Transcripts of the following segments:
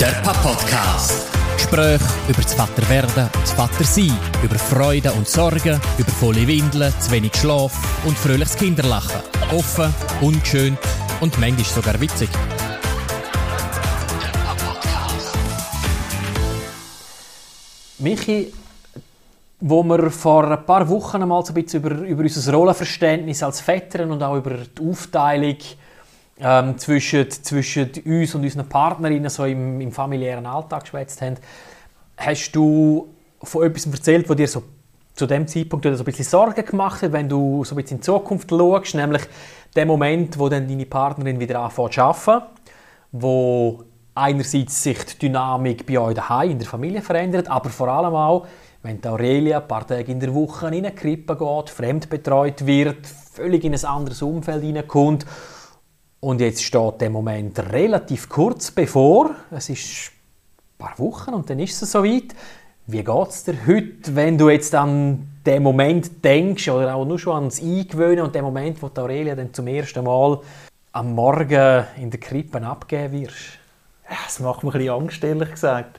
Der Papa-Podcast. Gespräche über das Vaterwerden und das Vatersein, über Freude und Sorgen, über volle Windeln, zu wenig Schlaf und fröhliches Kinderlachen. Offen, unschön und manchmal sogar witzig. Michi, wo wir vor ein paar Wochen einmal so ein bisschen über, über unser Rollenverständnis als Väter und auch über die Aufteilung ähm, zwischen, zwischen uns und unseren Partnerinnen so im, im familiären Alltag geschwätzt haben, hast du von etwas erzählt, was dir so zu dem Zeitpunkt so ein bisschen Sorgen gemacht hat, wenn du so ein bisschen in die Zukunft schaust, nämlich der Moment, wo dann deine Partnerin wieder anfängt zu arbeiten, wo einerseits sich die Dynamik bei euch daheim in der Familie verändert, aber vor allem auch, wenn die Aurelia ein paar Tage in der Woche in eine Krippe geht, fremdbetreut wird, völlig in ein anderes Umfeld hineinkommt und jetzt steht der Moment relativ kurz bevor. Es ist ein paar Wochen und dann ist es soweit. Wie geht es dir heute, wenn du jetzt an den Moment denkst oder auch nur schon ans Eingewöhnen und den Moment, wo die Aurelia dann zum ersten Mal am Morgen in der Krippe abgeben wirst? Das macht mir ein bisschen Angst, ehrlich gesagt.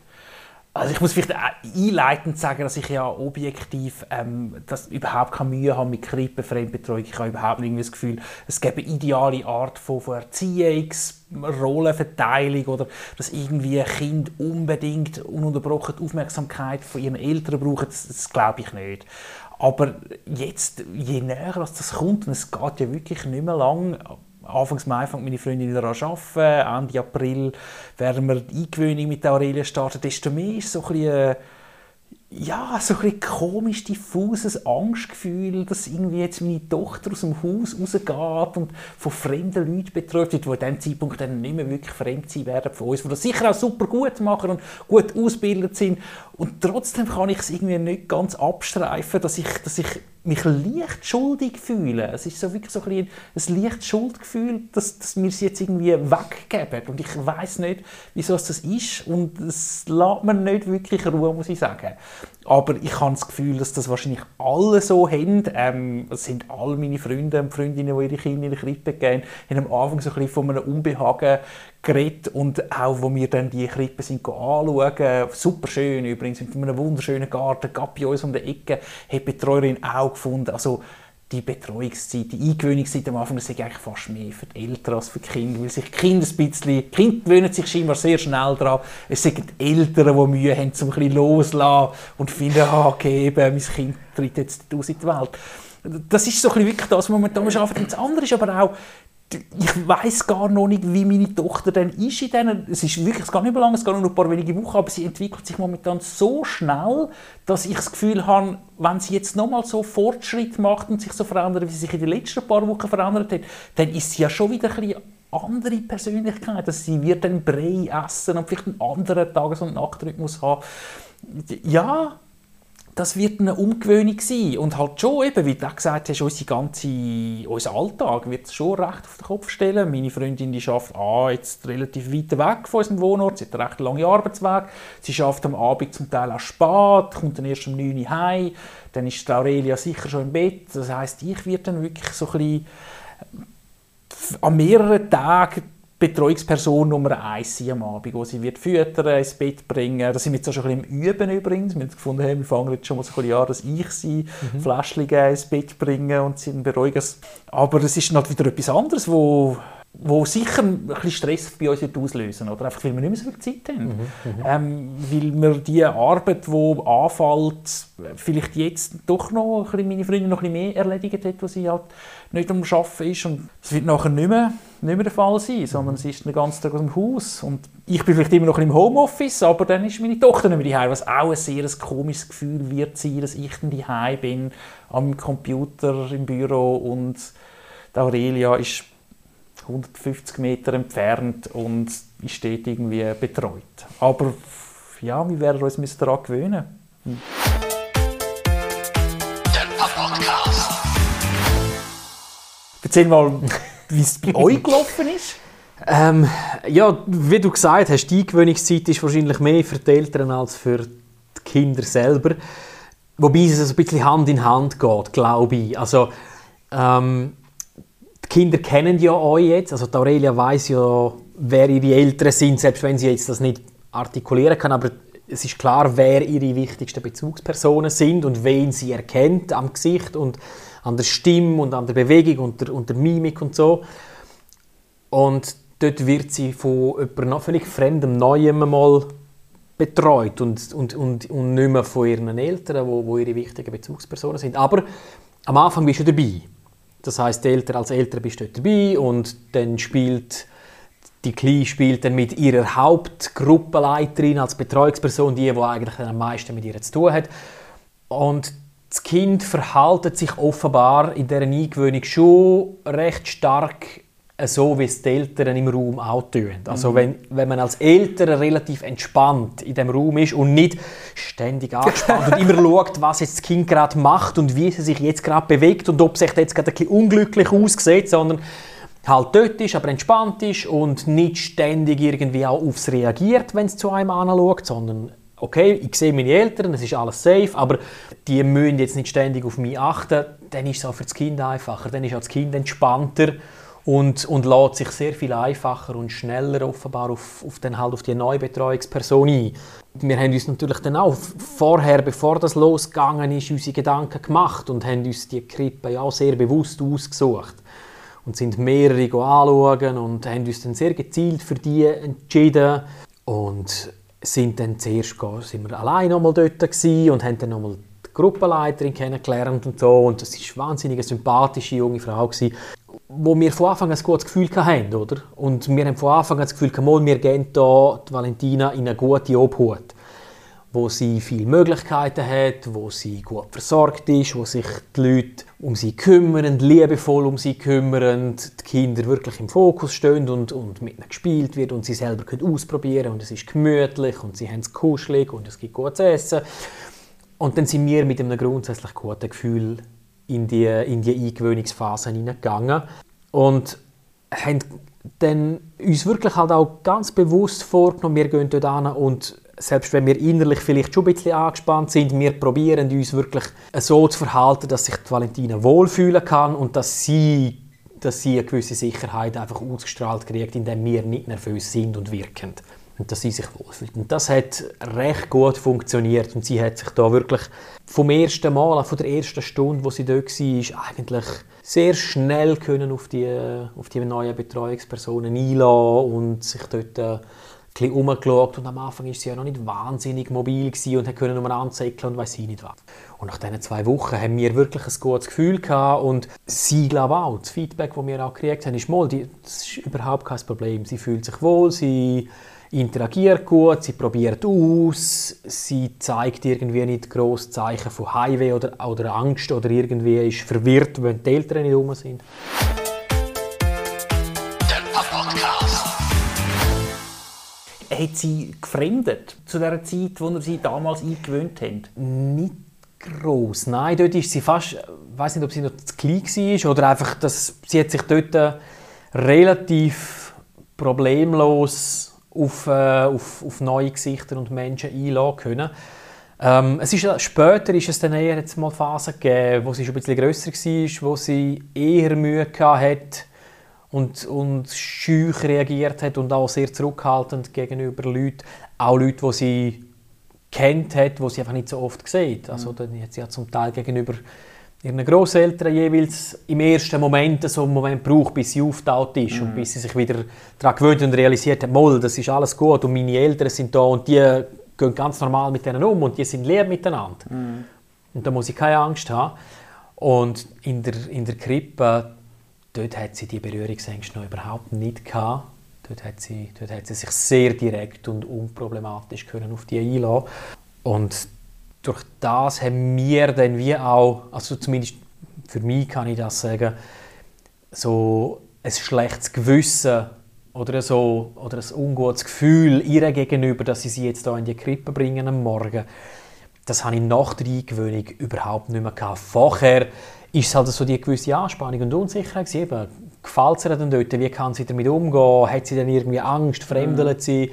Also ich muss vielleicht einleitend sagen, dass ich ja objektiv ähm, das überhaupt keine Mühe habe mit Krippe, Fremdbetreuung. Ich habe überhaupt nicht das Gefühl, es gäbe eine ideale Art von, von Erziehungs-, Rollenverteilung oder dass irgendwie Kind unbedingt ununterbrochen die Aufmerksamkeit von ihren Eltern braucht. Das, das glaube ich nicht. Aber jetzt, je näher das kommt, und es geht ja wirklich nicht mehr lang, Anfangs Mai fängt meine Freundin wieder an zu arbeiten. Ende April werden wir die Eingewöhnung mit Aurelia starten. Desto mehr ist so ein bisschen, äh, ja, so ein komisch, diffuses Angstgefühl, dass irgendwie jetzt meine Tochter aus dem Haus rausgeht und von fremden Leuten betreut wird, die an diesem Zeitpunkt dann nicht mehr wirklich fremd sein werden von uns, die das sicher auch super gut machen und gut ausgebildet sind. Und trotzdem kann ich es irgendwie nicht ganz abstreifen, dass ich, dass ich mich leicht schuldig fühle. Es ist so wirklich so ein, ein leicht Schuldgefühl, dass, dass wir es jetzt irgendwie weggeben. Und ich weiß nicht, wieso es das ist. Und es lässt mir nicht wirklich Ruhe, muss ich sagen. Aber ich habe das Gefühl, dass das wahrscheinlich alle so haben. Ähm, das sind alle meine Freunde und Freundinnen, die ihre Kinder in die Krippe gehen, haben am Anfang so ein bisschen von einem Unbehagen geredet und auch, wo wir dann die Krippe sind anschauen, super schön übrigens, mit einem wunderschönen Garten, gab bei uns um die Ecke, hat die Betreuerin auch gefunden, also die Betreuungszeit, die Eingewöhnungszeit am Anfang, das ist eigentlich fast mehr für die Eltern als für die Kinder, weil sich die Kinder ein bisschen, die Kinder gewöhnen sich scheinbar sehr schnell daran, es sind die Eltern, die Mühe haben, um ein bisschen loszulassen und finden, ah, okay, eben, mein Kind tritt jetzt aus in die Welt. Das ist so ein bisschen wirklich das, was momentan arbeiten. Und das andere ist aber auch, ich weiß gar noch nicht, wie meine Tochter dann ist in denen. Es ist wirklich, es geht nicht mehr lange, es geht nur noch ein paar wenige Wochen, aber sie entwickelt sich momentan so schnell, dass ich das Gefühl habe, wenn sie jetzt nochmal so Fortschritt macht und sich so verändert, wie sie sich in den letzten paar Wochen verändert hat, dann ist sie ja schon wieder ein bisschen andere Persönlichkeit. Also sie wird dann Brei essen und vielleicht einen anderen Tages- und Nachtrhythmus haben. Ja, das wird eine Umgewöhnung sein. Und halt schon, eben, wie du auch gesagt hast, unsere ganze, unser Alltag wird schon recht auf den Kopf stellen. Meine Freundin die arbeitet ah, jetzt relativ weit weg von unserem Wohnort, sie hat einen recht langen Arbeitsweg. Sie arbeitet am Abend zum Teil auch spät, kommt dann erst um 9 Uhr heim. Dann ist Aurelia sicher schon im Bett. Das heisst, ich werde dann wirklich so ein bisschen an mehreren Tagen Betreuungsperson Nummer eins sein am Abend, wo sie wird füttern, ins Bett bringen. Da sind wir jetzt auch schon ein bisschen im Üben übrigens. Wir haben gefunden, hey, wir fangen jetzt schon mal so ein bisschen an, dass ich sie mhm. Fläschchen ins Bett bringe und sie beruhigen. Aber es ist halt wieder etwas anderes, wo wo sicher ein bisschen Stress bei uns auslösen oder? Einfach weil wir nicht mehr so viel Zeit haben. Mhm, mhm, ähm, weil wir die Arbeit, die anfällt, vielleicht jetzt doch noch ein bisschen, meine Freundin noch ein bisschen mehr erledigt hat, was sie halt nicht am Arbeiten ist. Und es wird nachher nicht mehr, nicht mehr der Fall sein, sondern sie ist den ganzen Tag aus dem Haus. Und ich bin vielleicht immer noch im Homeoffice, aber dann ist meine Tochter nicht mehr daheim, was auch ein sehr komisches Gefühl wird sein, dass ich dann daheim bin, am Computer im Büro. Und Aurelia ist 150 Meter entfernt und steht irgendwie betreut. Aber ja, wir werden uns daran gewöhnen. Hm. Erzähl mal, wie es bei euch gelaufen ist. Ähm, ja, wie du gesagt hast, die Eingewöhnungszeit ist wahrscheinlich mehr für die Eltern als für die Kinder selber. Wobei es ein bisschen Hand in Hand geht, glaube ich. Also, ähm, die Kinder kennen ja euch jetzt. Also, die Aurelia weiß ja, wer ihre Eltern sind, selbst wenn sie jetzt das nicht artikulieren kann, aber es ist klar, wer ihre wichtigsten Bezugspersonen sind und wen sie erkennt am Gesicht und an der Stimme und an der Bewegung und der, und der Mimik und so. Und dort wird sie von jemandem noch völlig fremdem Neuem mal betreut und, und, und, und nicht mehr von ihren Eltern, wo, wo ihre wichtigen Bezugspersonen sind. Aber am Anfang bist du dabei. Das heißt, Eltern als Eltern bist du dabei und dann spielt die Kleine spielt dann mit ihrer Hauptgruppenleiterin als Betreuungsperson, die, die eigentlich am meisten mit ihr zu tun hat. Und das Kind verhaltet sich offenbar in dieser Eingewöhnung schon recht stark so, wie es die Eltern im Raum auch tun. Also mhm. wenn, wenn man als Eltern relativ entspannt in dem Raum ist und nicht ständig angespannt und immer schaut, was jetzt das Kind gerade macht und wie es sich jetzt gerade bewegt und ob es sich jetzt gerade ein bisschen unglücklich aussieht, sondern halt dort ist, aber entspannt ist und nicht ständig irgendwie auch aufs reagiert, wenn es zu einem anschaut, sondern okay, ich sehe meine Eltern, es ist alles safe, aber die müssen jetzt nicht ständig auf mich achten, dann ist es auch für das Kind einfacher, dann ist auch das Kind entspannter und, und lädt sich sehr viel einfacher und schneller offenbar auf, auf, den, halt auf die neue Betreuungsperson ein. Wir haben uns natürlich dann auch vorher, bevor das losgegangen ist, unsere Gedanken gemacht und haben uns die Krippe ja sehr bewusst ausgesucht. Und sind mehrere anschauen und haben uns dann sehr gezielt für die entschieden und sind dann zuerst sind wir allein nochmal dort und haben dann nochmal die Gruppenleiterin kennengelernt und so. Und das ist eine wahnsinnig sympathische junge Frau gewesen, wo wir von Anfang an ein gutes Gefühl hatten, oder? Und wir haben von Anfang an das Gefühl, mal, wir gehen hier die Valentina in eine gute Obhut wo sie viele Möglichkeiten hat, wo sie gut versorgt ist, wo sich die Leute um sie kümmern, liebevoll um sie kümmern, die Kinder wirklich im Fokus stehen und, und mit ihnen gespielt wird und sie selber können ausprobieren und es ist gemütlich und sie haben es kuschelig und es gibt gutes Essen. Und dann sind wir mit einem grundsätzlich guten Gefühl in die, in die Eingewöhnungsphase hineingegangen und haben dann uns wirklich halt auch ganz bewusst vorgenommen, wir gehen dort hin und selbst wenn wir innerlich vielleicht schon ein bisschen angespannt sind, wir probieren uns wirklich so zu verhalten, dass sich die Valentina wohlfühlen kann und dass sie, dass sie eine gewisse Sicherheit einfach ausgestrahlt kriegt, indem wir nicht nervös sind und wirken. Und dass sie sich wohlfühlt. Und das hat recht gut funktioniert und sie hat sich da wirklich vom ersten Mal, von der ersten Stunde, wo sie dort war, eigentlich sehr schnell können auf die, auf die neuen Betreuungspersonen einlassen und sich dort äh, bisschen umgeschaut und am Anfang war sie ja noch nicht wahnsinnig mobil und konnte nur anzeigen und weiß sie nicht was. Und nach diesen zwei Wochen haben wir wirklich ein gutes Gefühl gehabt und sie glaube auch, das Feedback, das wir auch gekriegt haben, ist mal, die, das ist überhaupt kein Problem. Sie fühlt sich wohl, sie interagiert gut, sie probiert aus, sie zeigt irgendwie nicht groß Zeichen von Heimweh oder, oder Angst oder irgendwie ist verwirrt, wenn die Eltern nicht rum sind. hat sie gefremdet zu der Zeit, wo ihr sie damals eingewöhnt habt? Nicht groß. Nein, dort ist sie fast, ich weiß nicht, ob sie noch zu klein war oder einfach, dass sie hat sich dort äh, relativ problemlos auf, äh, auf, auf neue Gesichter und Menschen einladen können. Ähm, es ist, später ist es dann eher jetzt mal Phasen gegeben, wo sie schon ein bisschen grösser war, wo sie eher Mühe hatte, und, und schüch reagiert hat und auch sehr zurückhaltend gegenüber Leuten, auch Leute, die sie kennt hat, die sie einfach nicht so oft sieht. Also dann hat sie ja zum Teil gegenüber ihren Großeltern jeweils im ersten Moment so einen Moment braucht, bis sie auftaut ist mhm. und bis sie sich wieder daran gewöhnt und realisiert hat, Moll, das ist alles gut und meine Eltern sind da und die gehen ganz normal mit denen um und die sind lieb miteinander. Mhm. Und da muss ich keine Angst haben. Und in der, in der Krippe dort hat sie die Berührungsängste noch überhaupt nicht gehabt. Dort hat sie, dort hat sie sich sehr direkt und unproblematisch können auf die einlassen. Und durch das haben wir dann wie auch, also zumindest für mich kann ich das sagen, so ein schlechtes Gewissen oder, so, oder ein ungutes Gefühl ihr gegenüber, dass sie sie jetzt hier in die Krippe bringen am Morgen, das habe ich nach der Eingewöhnung überhaupt nicht mehr gehabt. Vorher ist es halt so die gewisse Anspannung und Unsicherheit. Gefällt es ihr denn dort? Wie kann sie damit umgehen? Hat sie dann irgendwie Angst? Fremdelt mhm.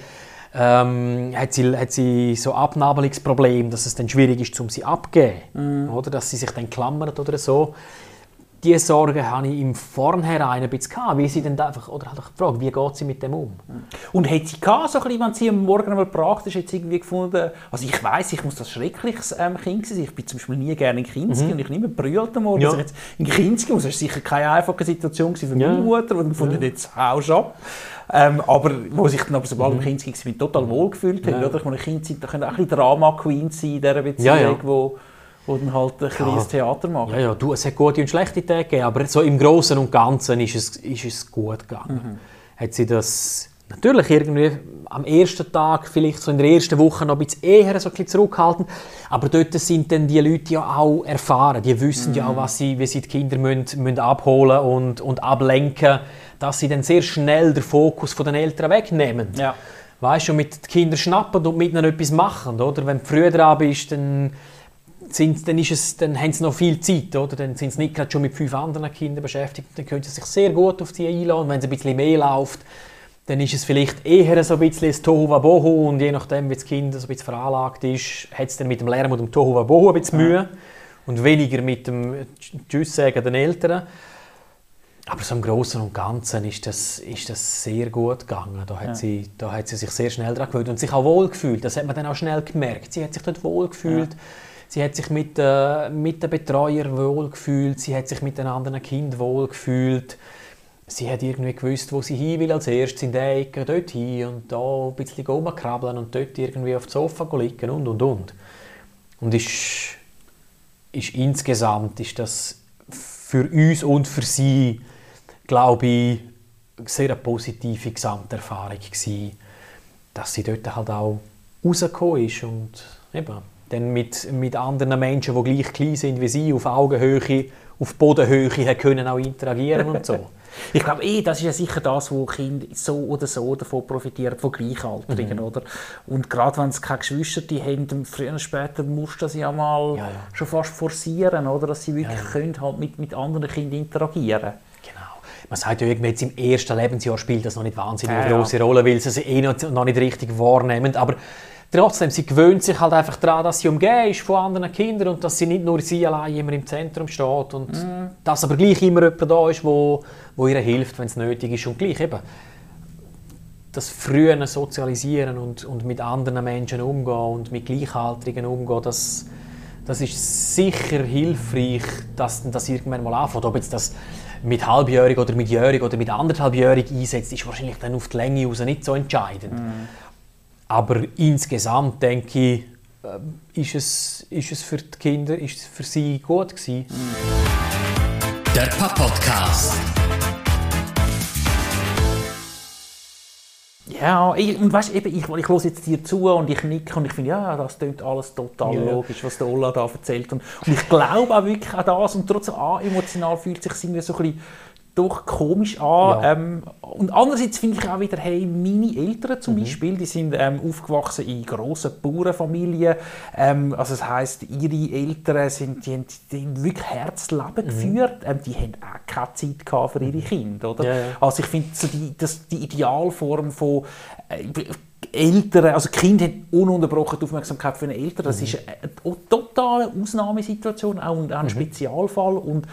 Ähm, hat sie? Hat sie so Abnabelungsprobleme, dass es dann schwierig ist, um sie abzugeben? Mhm. Oder dass sie sich dann klammert oder so? Diese Sorgen hatte ich im Vornherein ein bisschen gehabt, wie sie dann einfach, oder halt gefragt, wie geht sie mit dem um? Und hat sie gehabt, so ein bisschen, wenn sie am Morgen einmal gebracht ist, jetzt irgendwie gefunden, also ich weiß, ich muss das schreckliches ähm, Kind sein, ich bin zum Beispiel nie gerne in Kinski mhm. und ich nicht mehr brüllt am Morgen, ja. also jetzt in Kinski muss, das war sicher keine einfache Situation für meine ja. Mutter, die gefunden ja. jetzt haust ab. Ähm, aber wo sich dann aber sobald mhm. Kinski war, total wohlgefühlt ja. oder? Ich meine, Kinder sind, da können auch ein bisschen Drama-Queens sein in dieser Beziehung, ja, ja. wo die dann halt ein kleines ja. Theater machen. Ja, ja, du, es hat gute und schlechte Tage gegeben, aber so im Großen und Ganzen ist es, ist es gut gegangen. Mhm. Hat sie das natürlich irgendwie am ersten Tag, vielleicht so in der ersten Woche noch ein bisschen eher so ein bisschen zurückhaltend, aber dort sind dann die Leute ja auch erfahren, die wissen mhm. ja auch, was sie, wie sie die Kinder müssen, müssen abholen und, und ablenken, dass sie dann sehr schnell den Fokus von den Eltern wegnehmen. Ja. Weißt du, mit den Kindern schnappen und mit ihnen etwas machen, oder? Wenn du früh dran bist, dann sind, dann, ist es, dann haben sie noch viel Zeit, oder? Dann sind sie nicht gerade schon mit fünf anderen Kindern beschäftigt. Dann können sie sich sehr gut auf die einladen. Wenn es ein bisschen mehr läuft, dann ist es vielleicht eher so ein bisschen das Tohuwabohu und je nachdem, wie das Kind so ein bisschen veranlagt ist, hat es dann mit dem Lärm und dem Tohuwabohu ein bisschen Mühe und weniger mit dem Tschüss sagen den Eltern. Aber so im Großen und Ganzen ist das, ist das sehr gut gegangen. Da hat, ja. sie, da hat sie sich sehr schnell daran gewöhnt und sich auch wohl gefühlt. Das hat man dann auch schnell gemerkt. Sie hat sich dort wohl gefühlt. Ja. Sie hat sich mit, äh, mit den Betreuern wohlgefühlt, sie hat sich mit den anderen Kindern wohlgefühlt. Sie hat irgendwie gewusst, wo sie hin will als erstes in der Ecke, dort hin und da ein bisschen rumkrabbeln und dort irgendwie auf dem Sofa liegen und und und. Und ist, ist insgesamt ist das für uns und für sie, glaube ich, eine sehr positive Gesamterfahrung gewesen, dass sie dort halt auch rausgekommen ist und eben dann mit, mit anderen Menschen, die gleich klein sind wie sie, auf Augenhöhe, auf Bodenhöhe können auch interagieren und so. Ich glaube, eh, das ist ja sicher das, wo Kinder so oder so davon profitieren, von Gleichaltrigen, mhm. oder? Und gerade wenn sie keine Geschwister haben, früher oder später musst du das ja mal ja, ja. schon fast forcieren, oder? Dass sie wirklich ja, können halt mit, mit anderen Kindern interagieren Genau. man sagt ja irgendwie jetzt im ersten Lebensjahr spielt das noch nicht wahnsinnig eine große Rolle, weil sie es eh noch, noch nicht richtig wahrnehmen. Aber trotzdem, sie gewöhnt sich halt einfach daran, dass sie umgeben ist von anderen Kindern und dass sie nicht nur sie allein immer im Zentrum steht und mm. dass aber gleich immer jemand da ist, wo, wo ihr hilft, wenn es nötig ist und gleich eben das frühe Sozialisieren und, und mit anderen Menschen umgehen und mit Gleichaltrigen umgehen, das, das ist sicher hilfreich, dass das irgendwann mal anfängt. Ob jetzt das mit halbjährig oder mit jährig oder mit anderthalbjährig einsetzt, ist wahrscheinlich dann auf die Länge raus nicht so entscheidend. Mm. Aber insgesamt denke ich, äh, ist es, ist es für die Kinder, ist es für sie gut gewesen. Der Podcast. Ja, ich, und weißt, eben, ich, ich höre jetzt dir zu und ich nicke und ich finde, ja, das klingt alles total ja. logisch, was der Ola da erzählt. Und, und ich glaube auch wirklich an das und trotzdem ah, emotional fühlt sich irgendwie so ein bisschen doch komisch an. Ja. Ähm, und andererseits finde ich auch wieder, hey, meine Eltern zum mhm. Beispiel, die sind ähm, aufgewachsen in grossen Bauernfamilien. Ähm, also das heisst, ihre Eltern sind, die haben, die haben wirklich Herzleben mhm. geführt. Ähm, die haben auch keine Zeit gehabt für ihre Kinder. Oder? Ja, ja. Also ich finde, so die, die Idealform von äh, Eltern, also Kinder haben ununterbrochen die Aufmerksamkeit für den Eltern. Das mhm. ist eine, totale Ausnahmesituation, auch ein, ein mhm. Spezialfall. Und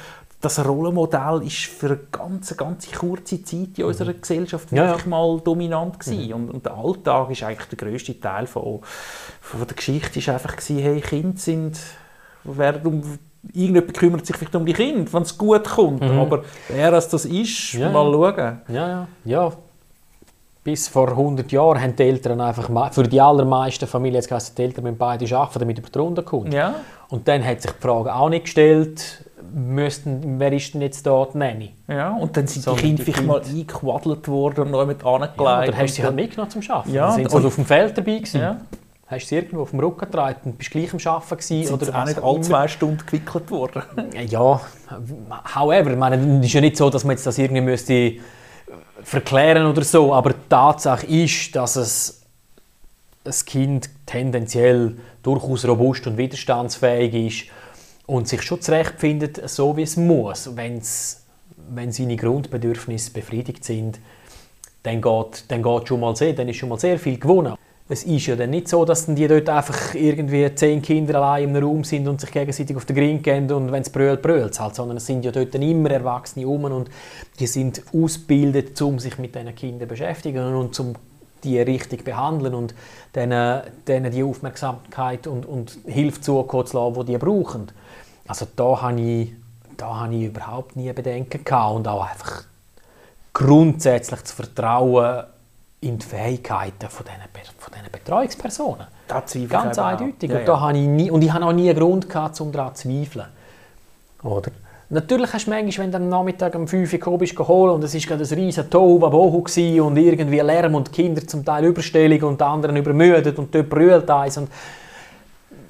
das Rollenmodell ist für eine ganz, ganz kurze Zeit in unserer mhm. Gesellschaft ja, wirklich ja. mal dominant gewesen. Mhm. Und, und, der Alltag ist eigentlich der größte Teil von, von der Geschichte ist einfach gewesen, hey, Kinder sind, werden um, irgendjemand kümmert sich vielleicht um die Kinder, wenn es gut kommt. Mhm. Aber wer das, das ist, ja, mal schauen. Ja, ja, ja. Bis vor 100 Jahren haben die Eltern einfach, für die allermeisten Familien, jetzt heisst, die Eltern müssen beide arbeiten, damit über die Runde kommt. Ja. Und dann hat sich die Frage auch nicht gestellt, müssten, wer ist denn jetzt da die Nanny? Ja, und dann sind so, die Kinder vielleicht mal eingequaddelt worden und noch mit angelegt. Ja, oder hast du sie halt mitgenommen zum Arbeiten? Ja, dann sind sie halt auf dem Feld dabei gewesen. Ja. Hast du sie irgendwo auf dem Rücken getragen und bist gleich am Arbeiten gewesen? Sind oder auch nicht alle zwei Stunden gewickelt worden? Ja, however, ich meine, es ist ja nicht so, dass man jetzt das irgendwie müsste verklären oder so, aber die Tatsache ist, dass es ein Kind tendenziell durchaus robust und widerstandsfähig ist und sich schon zurechtfindet, so wie es muss. Wenn's, wenn seine Grundbedürfnisse befriedigt sind, dann geht, dann geht schon mal sehr, dann ist schon mal sehr viel gewonnen. es ist ja dann nicht so, dass die dort einfach irgendwie zehn Kinder allein im Raum sind und sich gegenseitig auf den Grind gehen und wenn es brüllt, brüllt halt, sondern es sind ja dort dann immer Erwachsene rum und die sind ausgebildet, um sich mit diesen Kindern beschäftigen und um die richtig behandeln und denen, denen die Aufmerksamkeit und, und Hilfe zukommen zu lassen, die die brauchen. Also da habe ich, da habe ich überhaupt nie Bedenken gehabt und auch einfach grundsätzlich zu vertrauen in die Fähigkeiten von diesen, von diesen Betreuungspersonen. Das Ganz eindeutig. Ja, und, da ja. habe ich nie, und ich habe auch nie einen Grund gehabt, um daran zu zweifeln. Oder? Natürlich hast du manchmal, wenn du am Nachmittag um 5 Uhr bist geholt und es war gerade ein riesen Tohuwabohu und irgendwie Lärm und Kinder zum Teil überstellig und die anderen übermüdet und dort brüllt eins und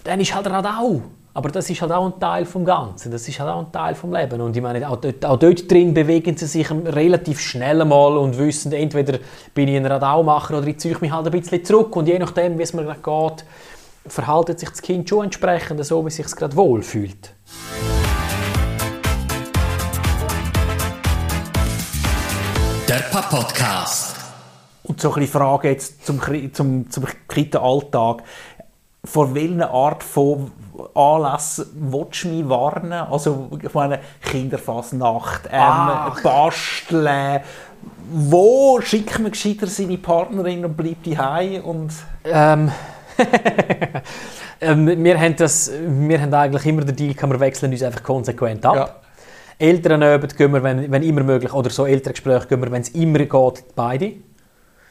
dann ist halt auch aber das ist halt auch ein Teil vom Ganzen, das ist halt auch ein Teil vom Leben. Und ich meine, auch dort, auch dort drin bewegen sie sich relativ schnell mal und wissen, entweder bin ich ein Radaumacher oder ich ziehe mich halt ein bisschen zurück. Und je nachdem, wie es mir gerade geht, verhaltet sich das Kind schon entsprechend so, wie es sich gerade wohlfühlt. Der Papa-Podcast. Und so eine Frage jetzt zum, zum, zum Kita-Alltag. Vor welcher Art von Anlässe willst du mich warnen? Also, ich meine, Kinderfassnacht, ähm, Basteln. Wo schickt man gescheiter seine Partnerin und bleibt die und ähm. ähm, wir, haben das, wir haben eigentlich immer den Deal, wir wechseln uns einfach konsequent ab. Ja. Elternabend gehen wir, wenn, wenn immer möglich, oder so Elterngespräche gehen wir, wenn es immer geht, beide.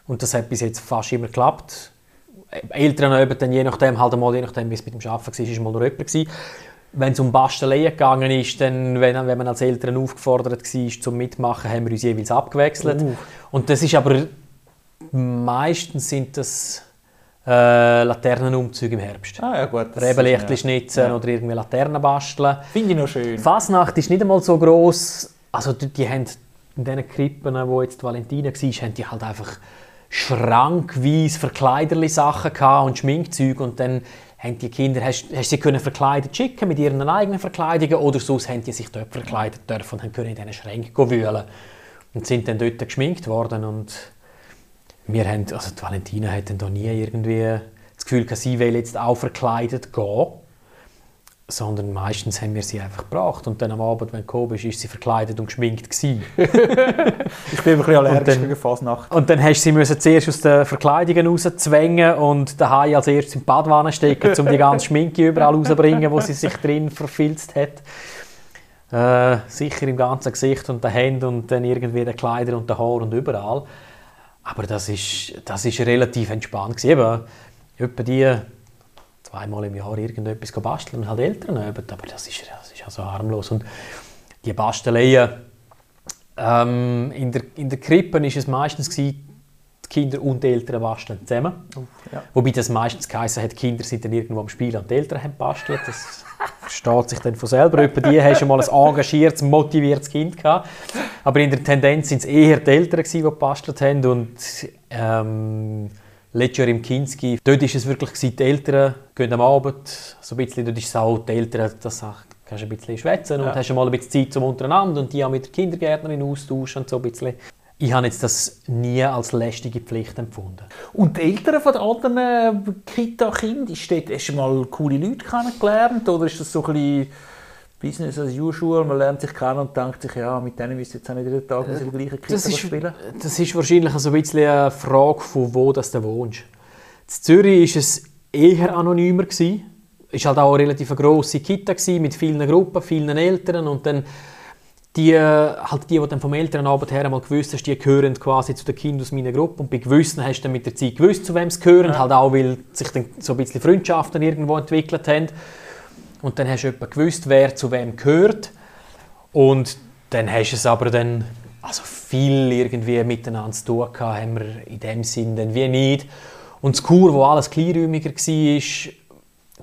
Und das hat bis jetzt fast immer geklappt. Eltern dann je nachdem, halt mal, je nachdem, wie es mit dem Arbeiten war, ist mal noch jemand gewesen. Wenn es um Basteleien gegangen ist, dann, wenn, wenn man als Eltern aufgefordert war zum Mitmachen, haben wir uns jeweils abgewechselt. Uh. Und das ist aber, meistens sind das äh, Laternenumzüge im Herbst. Ah ja gut. Rebenlichtli schnitzen ja. oder irgendwie Laternen basteln. Finde ich noch schön. Fasnacht ist nicht einmal so gross. Also die, die haben in diesen Krippen, wo jetzt die Valentina war, haben die halt einfach schrankweise verkleiderli Sachen und Schminkzeug und dann haben die Kinder, hast, hast sie können verkleidet schicken mit ihren eigenen Verkleidungen oder sonst haben die sich dort verkleidet dürfen und können in diesen Schränken wühlen und sind dann dort geschminkt worden und wir haben, also die Valentina hat dann da nie irgendwie das Gefühl, dass sie will jetzt auch verkleidet gehen sondern meistens haben wir sie einfach gebracht und dann am Abend, wenn du gekommen bist, ist sie verkleidet und geschminkt gewesen. ich bin ein bisschen allergisch gegen Fasnacht. Und dann hast du sie müssen zuerst aus den Verkleidungen rauszwängen und daheim als erstes in die Badwanne stecken, um die ganze Schminke überall rauszubringen, wo sie sich drin verfilzt hat. Äh, sicher im ganzen Gesicht und den Händen und dann irgendwie den Kleider und den Haaren und überall. Aber das ist, das ist relativ entspannt gewesen. Eben, etwa die zweimal im Jahr irgendetwas basteln und halt Eltern üben. Aber das ist, das ist also harmlos. Und die Basteleien, ähm, in, der, in der Krippe war es meistens, gewesen, die Kinder und die Eltern basteln zusammen. Ja. Wobei das meistens geheißen hat, die Kinder sind dann irgendwo am Spielen und die Eltern haben bastelt. Das versteht sich dann von selber. Etwa die haben schon mal ein engagiertes, motiviertes Kind gehabt. Aber in der Tendenz sind es eher die Eltern, die gebastelt haben. Und, ähm, letztes Jahr im Kinski, dort ist es wirklich, die Eltern gehen am Abend, so ein bisschen, dort ist es auch die Eltern, das kannst du ein bisschen schwätzen und ja. hast mal ein bisschen Zeit zum Untereinander und die auch mit der Kindergärtnerin austauschen und so ein bisschen. Ich habe jetzt das nie als lästige Pflicht empfunden. Und die Eltern von den anderen Kita-Kindern, hast du mal coole Leute kennengelernt oder ist das so ein bisschen Business as usual, man lernt sich kennen und denkt sich, ja, mit denen müsst ihr jetzt auch nicht jeden Tag in der gleichen das ist, spielen? Das ist wahrscheinlich so ein bisschen eine Frage, von wo das du wohnst. In Zürich war es eher anonymer. Es war halt auch eine relativ grosse Kita mit vielen Gruppen, vielen Eltern und dann die, halt die, die dann vom Elternabend her mal gewusst hast, die gehören quasi zu den Kindern aus meiner Gruppe und bei gewissen hast du dann mit der Zeit gewusst, zu wem sie gehören, ja. halt auch, weil sich dann so ein bisschen Freundschaften irgendwo entwickelt haben und dann hast du etwa gewusst, wer zu wem gehört und dann hast du es aber dann also viel irgendwie miteinander zu tun gehabt, haben wir in dem Sinn dann wie nicht. Und das Kur, wo alles kleinräumiger war,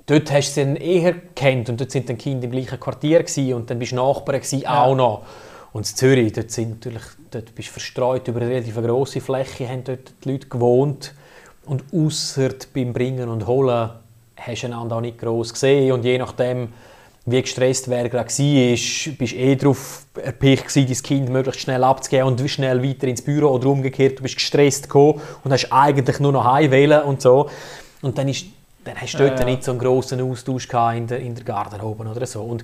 dort hast du es dann eher kennt und dort sind dann Kinder im gleichen Quartier gewesen, und dann bist du Nachbarn gewesen, ja. auch noch. Und in Zürich, dort, sind natürlich, dort bist du verstreut über eine relativ grosse Fläche, haben dort die Leute gewohnt. Und außer beim Bringen und Holen hast du einander auch nicht gross gesehen und je nachdem wie gestresst wer gerade war, bist eh darauf erpicht dein Kind möglichst schnell abzugeben und schnell weiter ins Büro oder umgekehrt, du bist gestresst gekommen und hast eigentlich nur noch heimwählen und so. Und dann, ist, dann hast du dort ja, ja. nicht so einen grossen Austausch in der, in der Garderobe oder so. Und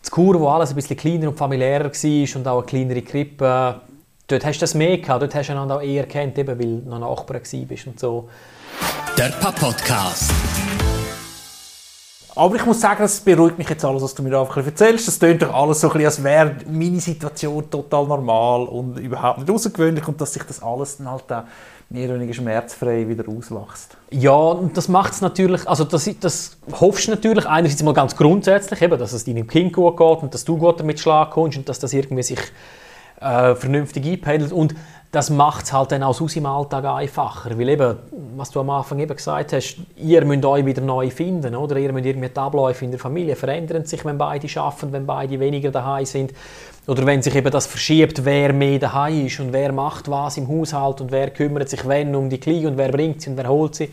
das Kur, wo alles ein bisschen kleiner und familiärer war und auch eine kleinere Krippe, dort hast du das mehr gehabt, dort hast du einander auch eher kennt, eben, weil du noch Nachbar warst und so. Der Podcast. Aber ich muss sagen, das beruhigt mich jetzt alles, was du mir einfach erzählst. Das klingt doch alles so ein bisschen, als wäre meine Situation total normal und überhaupt nicht außergewöhnlich und dass sich das alles dann halt auch mehr oder weniger schmerzfrei wieder auswachst. Ja, und das macht es natürlich, also das, das hoffst du natürlich einerseits mal ganz grundsätzlich, eben, dass es deinem Kind gut geht und dass du gut damit schlagen kommst und dass das irgendwie sich äh, vernünftig einpendelt und das macht es halt dann auch aus im Alltag einfacher, weil eben, was du am Anfang eben gesagt hast, ihr müsst euch wieder neu finden, oder? Ihr müsst irgendwie die Abläufe in der Familie verändern sich, wenn beide arbeiten, wenn beide weniger daheim sind oder wenn sich eben das verschiebt, wer mehr daheim ist und wer macht was im Haushalt und wer kümmert sich wenn um die Kleine und wer bringt sie und wer holt sie.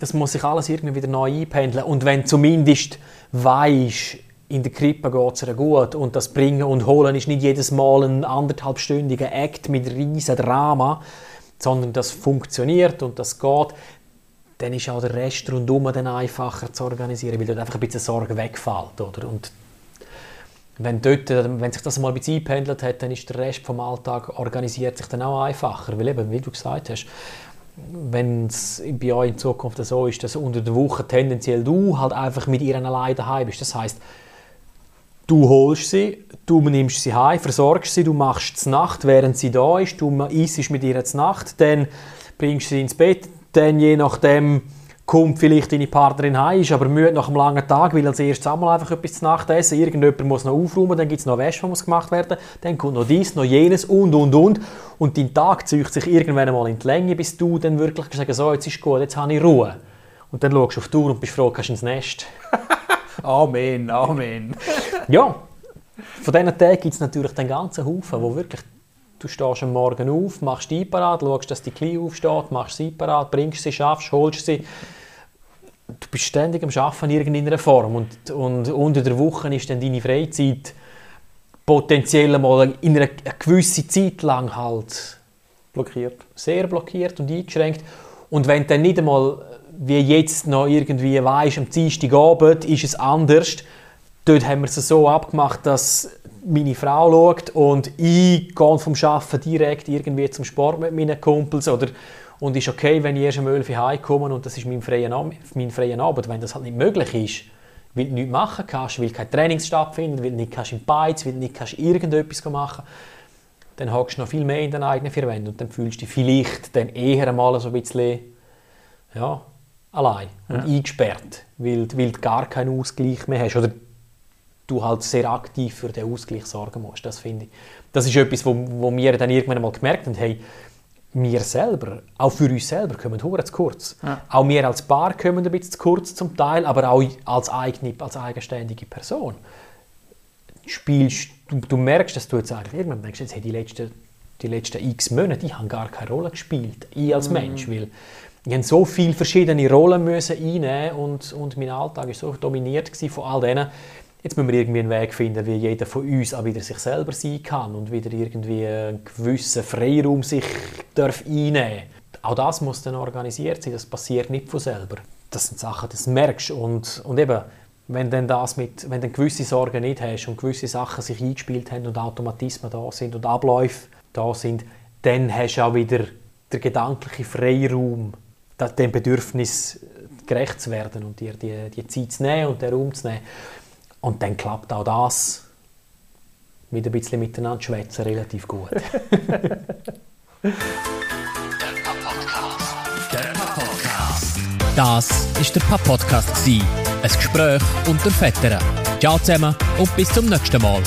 Das muss sich alles irgendwie wieder neu einpendeln und wenn zumindest weisst, in der Krippe geht es gut und das Bringen und Holen ist nicht jedes Mal ein anderthalbstündiger Act mit riesen Drama, sondern das funktioniert und das geht, dann ist auch der Rest rundum dann einfacher zu organisieren, weil dort einfach ein bisschen Sorge wegfällt. Oder? Und wenn, dort, wenn sich das mal ein bisschen einpendelt hat, dann ist der Rest vom Alltag organisiert sich dann auch einfacher, weil eben, wie du gesagt hast, wenn es bei euch in Zukunft so ist, dass unter der Woche tendenziell du halt einfach mit ihr alleine daheim bist. Das heißt, Du holst sie, du nimmst sie heim, versorgst sie, du machst die Nacht, während sie da ist, du isst mit ihr die Nacht, dann bringst sie ins Bett, dann je nachdem kommt vielleicht deine Partnerin heim, ist aber müde nach einem langen Tag, will als erstes einmal einfach etwas zu Nacht essen, irgendjemand muss noch aufräumen, dann gibt es noch Wäsche, die gemacht werden, dann kommt noch dies, noch jenes und, und, und. Und dein Tag zieht sich irgendwann einmal in die Länge, bis du dann wirklich sagst, so, jetzt ist gut, jetzt habe ich Ruhe. Und dann schaust du auf die Uhr und bist froh, kannst ins Nest. Amen, Amen. ja, von diesen Tagen gibt es natürlich den ganzen Haufen, wo wirklich du stehst am Morgen auf, machst die parat, schaust, dass die Kleine aufsteht, machst sie parat, bringst sie, schaffst, holst sie. Du bist ständig am Arbeiten in irgendeiner Form und, und unter der Woche ist dann deine Freizeit potenziell mal in einer gewissen Zeit lang halt blockiert. Sehr blockiert und eingeschränkt. Und wenn du dann nicht einmal wie jetzt noch irgendwie weisst, am Dienstagabend ist es anders. Dort haben wir es so abgemacht, dass meine Frau schaut und ich gehe vom Arbeiten direkt irgendwie zum Sport mit meinen Kumpels oder und ist okay, wenn ich erst um 11 Uhr heimkomme und das ist mein freier, mein freier Abend. Wenn das halt nicht möglich ist, weil du nichts machen kannst, weil kein Training stattfindet, weil du nicht kannst im Beiz, weil du nicht kannst irgendetwas machen dann hockst du noch viel mehr in deinen eigenen vier Wänden und dann fühlst du dich vielleicht dann eher einmal so ein bisschen ja, allein und ja. eingesperrt, weil, weil du gar keinen Ausgleich mehr hast oder du halt sehr aktiv für den Ausgleich sorgen musst. Das finde ich. Das ist etwas, wo, wo wir dann irgendwann mal gemerkt haben, hey, wir selber, auch für uns selber, kommen hure zu kurz. Ja. Auch wir als Paar kommen ein bisschen zu kurz zum Teil, aber auch als eigene, als eigenständige Person. Spielst, du, du merkst, dass du jetzt eigentlich irgendwann denkst, jetzt, hey, die letzten, die letzten x Monate, die haben gar keine Rolle gespielt. Ich als mhm. Mensch, weil ich habe so viele verschiedene Rollen müssen einnehmen und, und mein Alltag war so dominiert von all denen. Jetzt müssen wir irgendwie einen Weg finden, wie jeder von uns auch wieder sich selber sein kann und wieder irgendwie einen gewissen Freiraum sich darf einnehmen Auch das muss dann organisiert sein, das passiert nicht von selber. Das sind Sachen, das merkst du und, und eben, wenn dann das mit, wenn du gewisse Sorgen nicht hast und gewisse Sachen sich eingespielt haben und Automatismen da sind und Abläufe da sind, dann hast du auch wieder den gedanklichen Freiraum, dem Bedürfnis gerecht zu werden und dir die, die Zeit zu nehmen und den Raum zu nehmen. Und dann klappt auch das mit ein bisschen miteinander schwätzen relativ gut. Das ist der Pap-Podcast. Ein Gespräch unter Vettern. Ciao zusammen und bis zum nächsten Mal.